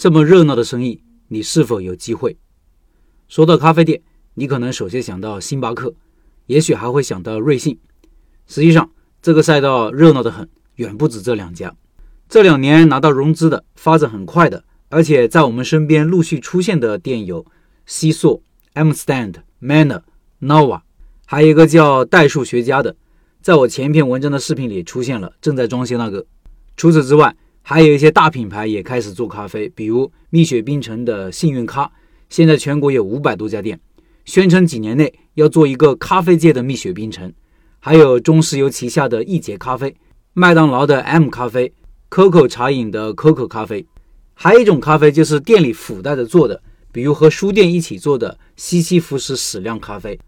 这么热闹的生意，你是否有机会？说到咖啡店，你可能首先想到星巴克，也许还会想到瑞幸。实际上，这个赛道热闹得很，远不止这两家。这两年拿到融资的、发展很快的，而且在我们身边陆续出现的店有西索、M Stand、Manner、Nova，还有一个叫代数学家的，在我前一篇文章的视频里出现了，正在装修那个。除此之外，还有一些大品牌也开始做咖啡，比如蜜雪冰城的幸运咖。现在全国有五百多家店，宣称几年内要做一个咖啡界的蜜雪冰城。还有中石油旗下的易捷咖啡，麦当劳的 M 咖啡，COCO 茶饮的 COCO 咖啡。还有一种咖啡就是店里附带着做的，比如和书店一起做的西西弗斯矢量咖啡。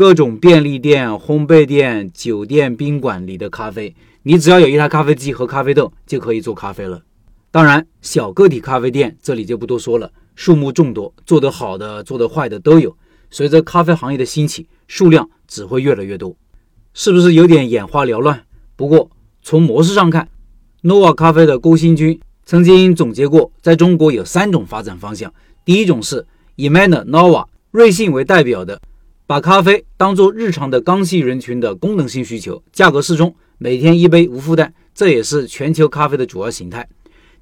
各种便利店、烘焙店、酒店、宾馆里的咖啡，你只要有一台咖啡机和咖啡豆就可以做咖啡了。当然，小个体咖啡店这里就不多说了。数目众多，做得好的、做得坏的都有。随着咖啡行业的兴起，数量只会越来越多，是不是有点眼花缭乱？不过从模式上看，Nova 咖啡的郭新军曾经总结过，在中国有三种发展方向。第一种是以 Manner、Nova、瑞幸为代表的，把咖啡当做日常的刚性人群的功能性需求，价格适中，每天一杯无负担，这也是全球咖啡的主要形态。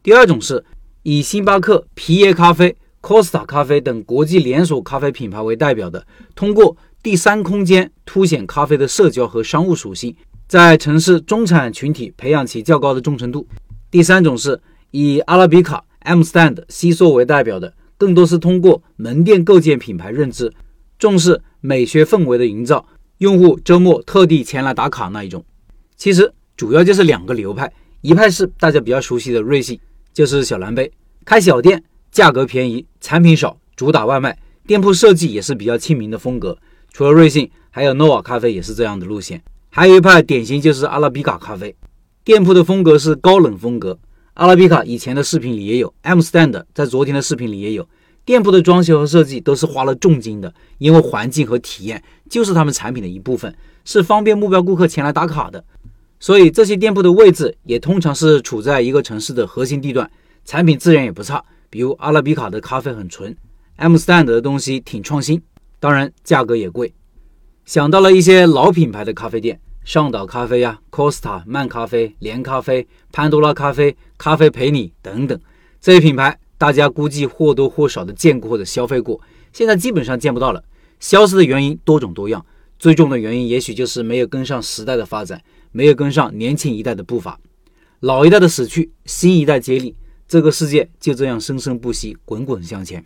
第二种是以星巴克、皮耶咖啡。Costa 咖啡等国际连锁咖啡品牌为代表的，通过第三空间凸显咖啡的社交和商务属性，在城市中产群体培养起较高的忠诚度。第三种是以阿拉比卡、M Stand、西索为代表的，更多是通过门店构建品牌认知，重视美学氛围的营造，用户周末特地前来打卡那一种。其实主要就是两个流派，一派是大家比较熟悉的瑞幸，就是小蓝杯，开小店。价格便宜，产品少，主打外卖，店铺设计也是比较亲民的风格。除了瑞幸，还有 Nova 咖啡也是这样的路线。还有一派典型就是阿拉比卡咖啡，店铺的风格是高冷风格。阿拉比卡以前的视频里也有，M Stand 在昨天的视频里也有。店铺的装修和设计都是花了重金的，因为环境和体验就是他们产品的一部分，是方便目标顾客前来打卡的。所以这些店铺的位置也通常是处在一个城市的核心地段，产品自然也不差。比如阿拉比卡的咖啡很纯，M Stand 的东西挺创新，当然价格也贵。想到了一些老品牌的咖啡店，上岛咖啡呀、Costa、慢咖啡、连咖啡、潘多拉咖啡、咖啡陪你等等这些品牌，大家估计或多或少的见过或者消费过，现在基本上见不到了。消失的原因多种多样，最重的原因也许就是没有跟上时代的发展，没有跟上年轻一代的步伐，老一代的死去，新一代接力。这个世界就这样生生不息，滚滚向前。